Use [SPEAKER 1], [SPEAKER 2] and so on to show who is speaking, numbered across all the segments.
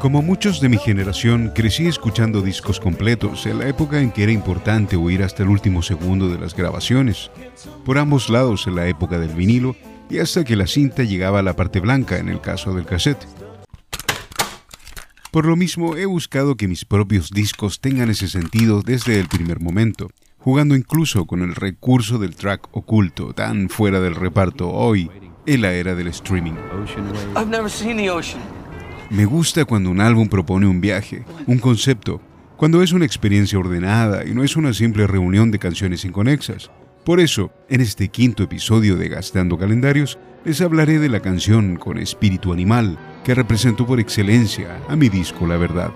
[SPEAKER 1] Como muchos de mi generación, crecí escuchando discos completos en la época en que era importante oír hasta el último segundo de las grabaciones, por ambos lados en la época del vinilo y hasta que la cinta llegaba a la parte blanca en el caso del cassette. Por lo mismo, he buscado que mis propios discos tengan ese sentido desde el primer momento, jugando incluso con el recurso del track oculto tan fuera del reparto hoy en la era del streaming. Me gusta cuando un álbum propone un viaje, un concepto, cuando es una experiencia ordenada y no es una simple reunión de canciones inconexas. Por eso, en este quinto episodio de Gastando Calendarios, les hablaré de la canción con espíritu animal que representó por excelencia a mi disco La Verdad.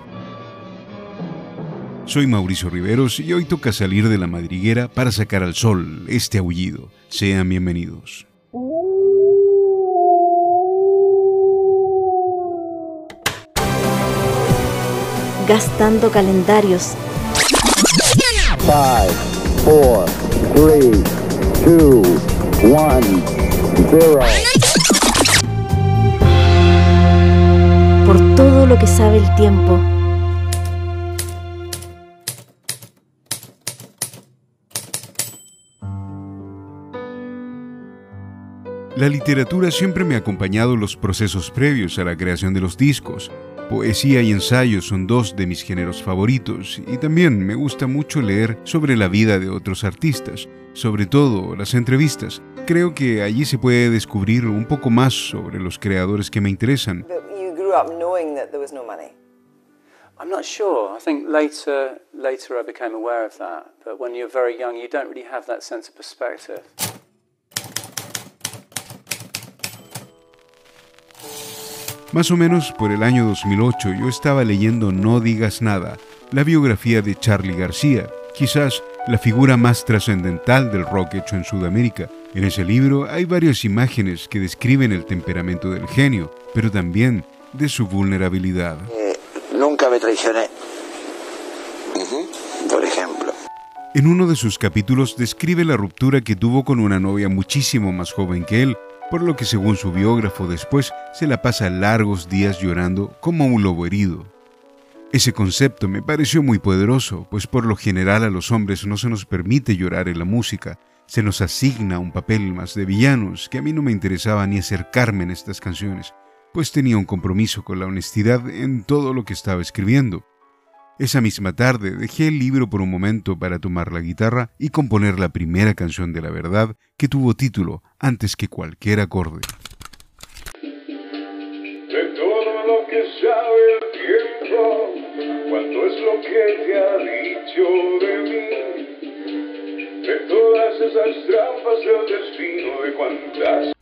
[SPEAKER 1] Soy Mauricio Riveros y hoy toca salir de la madriguera para sacar al sol este aullido. Sean bienvenidos.
[SPEAKER 2] Gastando calendarios.
[SPEAKER 3] 5, 4, 3, 2, 1, 0.
[SPEAKER 2] Por todo lo que sabe el tiempo.
[SPEAKER 1] La literatura siempre me ha acompañado los procesos previos a la creación de los discos. Poesía y ensayo son dos de mis géneros favoritos y también me gusta mucho leer sobre la vida de otros artistas, sobre todo las entrevistas. Creo que allí se puede descubrir un poco más sobre los creadores que me interesan.
[SPEAKER 4] I'm not sure. I think later, later I became aware of that. But when you're very young, you don't really have that sense of perspective.
[SPEAKER 1] Más o menos por el año 2008 yo estaba leyendo No digas nada, la biografía de Charlie García, quizás la figura más trascendental del rock hecho en Sudamérica. En ese libro hay varias imágenes que describen el temperamento del genio, pero también de su vulnerabilidad.
[SPEAKER 5] Eh, nunca me traicioné. Por ejemplo.
[SPEAKER 1] En uno de sus capítulos describe la ruptura que tuvo con una novia muchísimo más joven que él, por lo que según su biógrafo después se la pasa largos días llorando como un lobo herido. Ese concepto me pareció muy poderoso, pues por lo general a los hombres no se nos permite llorar en la música, se nos asigna un papel más de villanos que a mí no me interesaba ni acercarme en estas canciones, pues tenía un compromiso con la honestidad en todo lo que estaba escribiendo. Esa misma tarde dejé el libro por un momento para tomar la guitarra y componer la primera canción de la verdad que tuvo título antes que cualquier acorde.
[SPEAKER 6] De todo lo que sabe el tiempo, cuánto es lo que te ha dicho de mí, de todas esas trampas del destino, de cuántas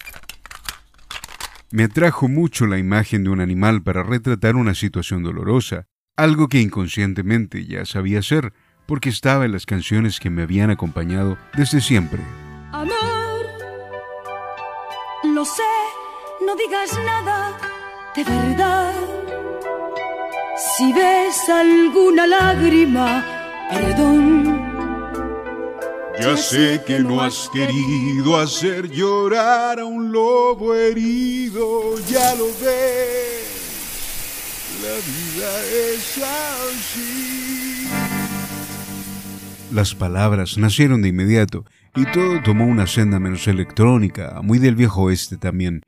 [SPEAKER 1] Me atrajo mucho la imagen de un animal para retratar una situación dolorosa, algo que inconscientemente ya sabía hacer porque estaba en las canciones que me habían acompañado desde siempre.
[SPEAKER 7] Amor, lo sé, no digas nada de verdad. Si ves alguna lágrima, perdón.
[SPEAKER 1] Ya sé que no has querido hacer llorar a un lobo herido, ya lo ves. La vida es así. Las palabras nacieron de inmediato y todo tomó una senda menos electrónica, muy del viejo oeste también.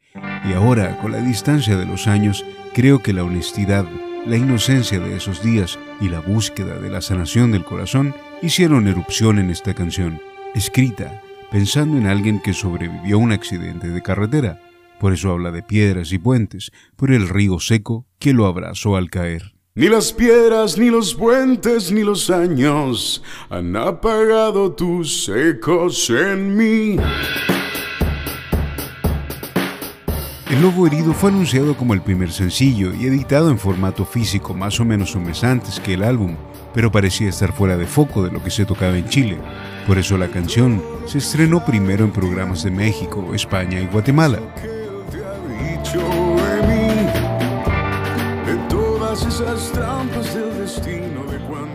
[SPEAKER 1] Y ahora, con la distancia de los años, creo que la honestidad, la inocencia de esos días y la búsqueda de la sanación del corazón hicieron erupción en esta canción, escrita pensando en alguien que sobrevivió a un accidente de carretera por eso habla de piedras y puentes, por el río seco que lo abrazó al caer.
[SPEAKER 6] Ni las piedras, ni los puentes, ni los años han apagado tus ecos en mí.
[SPEAKER 1] El Lobo Herido fue anunciado como el primer sencillo y editado en formato físico más o menos un mes antes que el álbum, pero parecía estar fuera de foco de lo que se tocaba en Chile. Por eso la canción se estrenó primero en programas de México, España y Guatemala.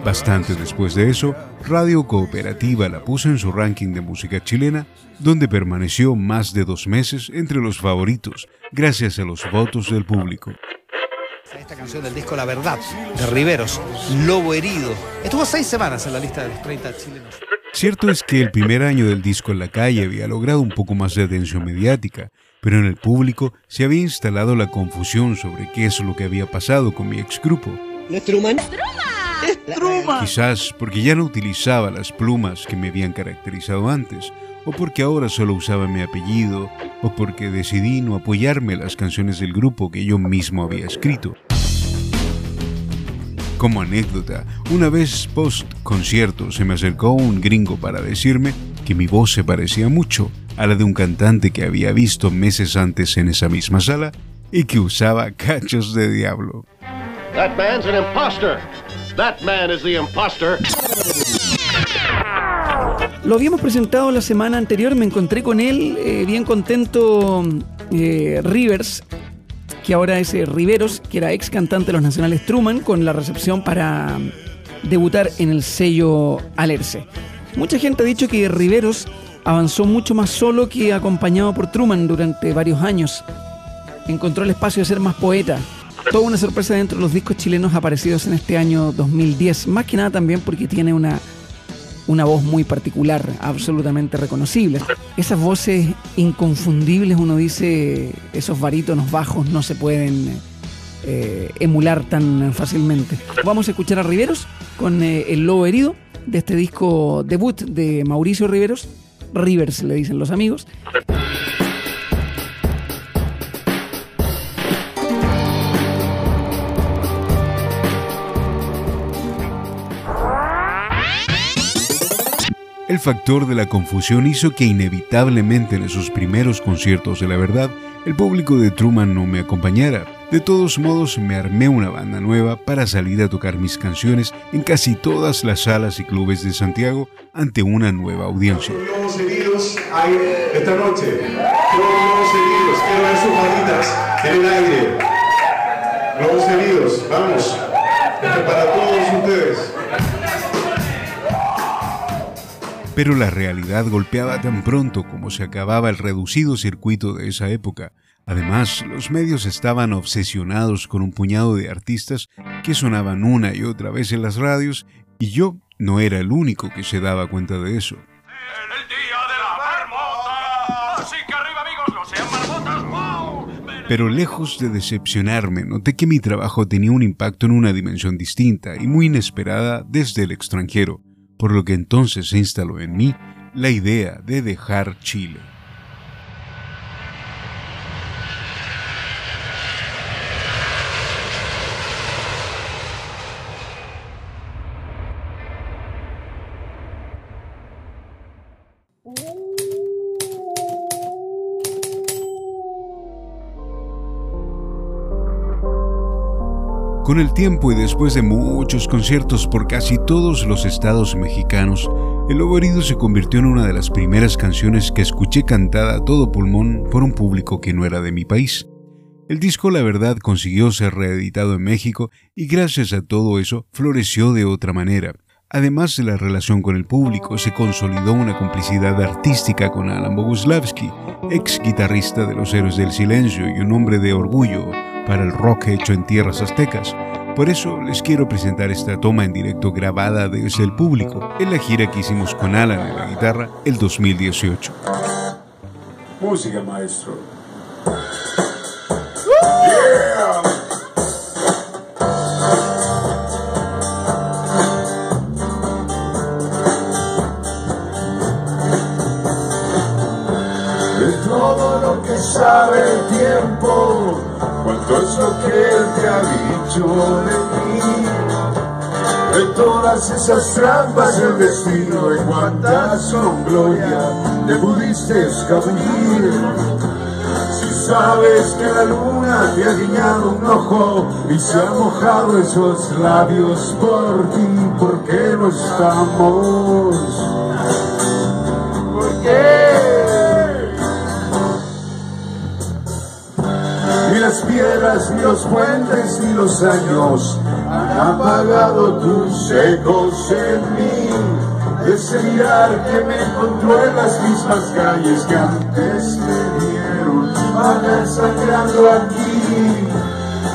[SPEAKER 1] Bastante después de eso, Radio Cooperativa la puso en su ranking de música chilena, donde permaneció más de dos meses entre los favoritos, gracias a los votos del público.
[SPEAKER 8] Esta canción del disco La Verdad, de Riveros, Lobo Herido. Estuvo seis semanas en la lista de los 30 chilenos.
[SPEAKER 1] Cierto es que el primer año del disco en la calle había logrado un poco más de atención mediática, pero en el público se había instalado la confusión sobre qué es lo que había pasado con mi ex grupo.
[SPEAKER 9] ¿No es Truman?
[SPEAKER 1] Quizás porque ya no utilizaba las plumas que me habían caracterizado antes, o porque ahora solo usaba mi apellido, o porque decidí no apoyarme las canciones del grupo que yo mismo había escrito. Como anécdota, una vez post concierto se me acercó un gringo para decirme que mi voz se parecía mucho a la de un cantante que había visto meses antes en esa misma sala y que usaba cachos de diablo.
[SPEAKER 10] That man's an imposter. That man is the imposter.
[SPEAKER 11] Lo habíamos presentado la semana anterior, me encontré con él, eh, bien contento, eh, Rivers, que ahora es eh, Riveros, que era ex cantante de los Nacionales Truman, con la recepción para debutar en el sello Alerce. Mucha gente ha dicho que Riveros avanzó mucho más solo que acompañado por Truman durante varios años. Encontró el espacio de ser más poeta. Toda una sorpresa dentro de los discos chilenos aparecidos en este año 2010, más que nada también porque tiene una una voz muy particular, absolutamente reconocible. Esas voces inconfundibles, uno dice, esos barítonos bajos no se pueden eh, emular tan fácilmente. Vamos a escuchar a Riveros con eh, El Lobo Herido, de este disco debut de Mauricio Riveros, Rivers le dicen los amigos.
[SPEAKER 1] El factor de la confusión hizo que inevitablemente en esos primeros conciertos de la verdad el público de Truman no me acompañara. De todos modos me armé una banda nueva para salir a tocar mis canciones en casi todas las salas y clubes de Santiago ante una nueva audiencia.
[SPEAKER 6] Vamos. Para todos ustedes.
[SPEAKER 1] Pero la realidad golpeaba tan pronto como se acababa el reducido circuito de esa época. Además, los medios estaban obsesionados con un puñado de artistas que sonaban una y otra vez en las radios y yo no era el único que se daba cuenta de eso. Pero lejos de decepcionarme, noté que mi trabajo tenía un impacto en una dimensión distinta y muy inesperada desde el extranjero por lo que entonces se instaló en mí la idea de dejar Chile. Con el tiempo y después de muchos conciertos por casi todos los estados mexicanos, El Lobo Herido se convirtió en una de las primeras canciones que escuché cantada a todo pulmón por un público que no era de mi país. El disco La Verdad consiguió ser reeditado en México y gracias a todo eso floreció de otra manera. Además de la relación con el público, se consolidó una complicidad artística con Alan Boguslavski, ex guitarrista de Los Héroes del Silencio y un hombre de orgullo para el rock hecho en tierras aztecas. Por eso les quiero presentar esta toma en directo grabada desde el público en la gira que hicimos con Alan en la guitarra el 2018.
[SPEAKER 6] Música, maestro.
[SPEAKER 12] De todo lo que sabe el tiempo, cuánto es lo que él te ha dicho de mí. De todas esas trampas del destino, en cuántas son gloria te pudiste. Si sabes que la luna te ha guiñado un ojo y se han mojado esos labios por ti, ¿por qué no estamos? Piedras, ni los puentes, ni los años han apagado tus ecos en mí. ese mirar que me encontró en las mismas calles que antes me dieron, van sangrando aquí.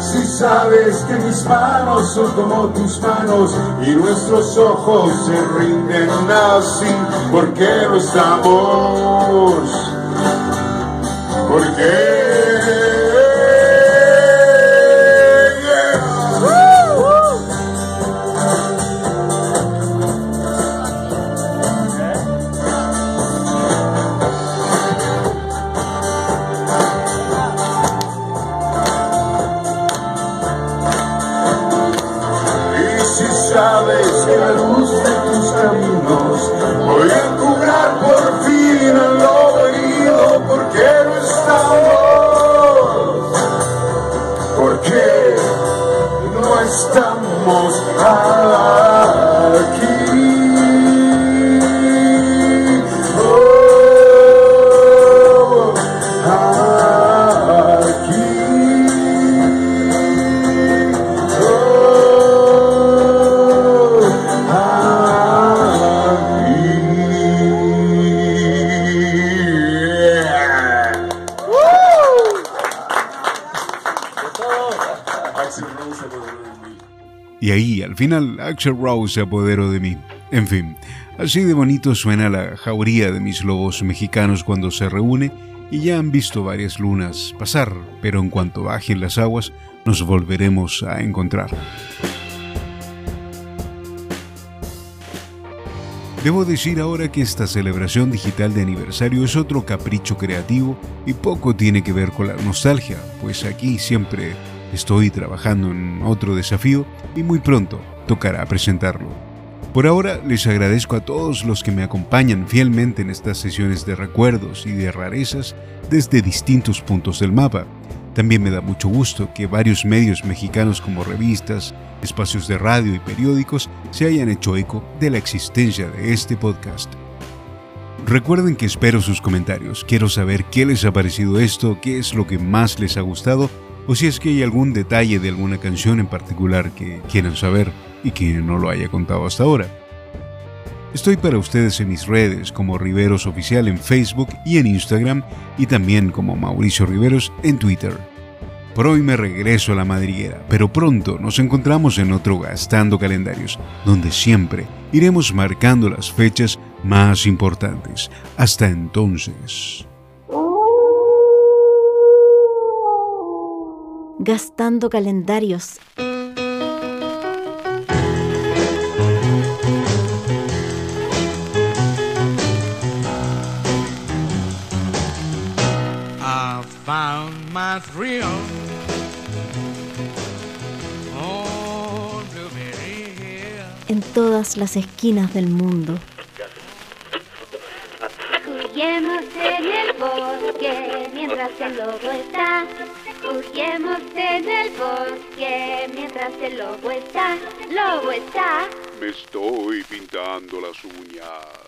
[SPEAKER 12] Si sabes que mis manos son como tus manos y nuestros ojos se rinden así, ¿por qué no estamos? ¿Por
[SPEAKER 1] al final, Axel Rose se apoderó de mí. En fin, así de bonito suena la jauría de mis lobos mexicanos cuando se reúne y ya han visto varias lunas pasar, pero en cuanto bajen las aguas, nos volveremos a encontrar. Debo decir ahora que esta celebración digital de aniversario es otro capricho creativo y poco tiene que ver con la nostalgia, pues aquí siempre estoy trabajando en otro desafío y muy pronto tocará presentarlo. Por ahora les agradezco a todos los que me acompañan fielmente en estas sesiones de recuerdos y de rarezas desde distintos puntos del mapa. También me da mucho gusto que varios medios mexicanos como revistas, espacios de radio y periódicos se hayan hecho eco de la existencia de este podcast. Recuerden que espero sus comentarios, quiero saber qué les ha parecido esto, qué es lo que más les ha gustado o si es que hay algún detalle de alguna canción en particular que quieran saber y que no lo haya contado hasta ahora. Estoy para ustedes en mis redes como Riveros Oficial en Facebook y en Instagram y también como Mauricio Riveros en Twitter. Por hoy me regreso a la madriguera, pero pronto nos encontramos en otro Gastando Calendarios, donde siempre iremos marcando las fechas más importantes. Hasta entonces.
[SPEAKER 2] Gastando calendarios.
[SPEAKER 9] I found my thrill Hill.
[SPEAKER 2] en todas las esquinas del mundo.
[SPEAKER 13] Huyemos en el bosque mientras el lobo está. Huyemos en el bosque mientras el lobo está. Lobo está.
[SPEAKER 14] Me estoy pintando las uñas.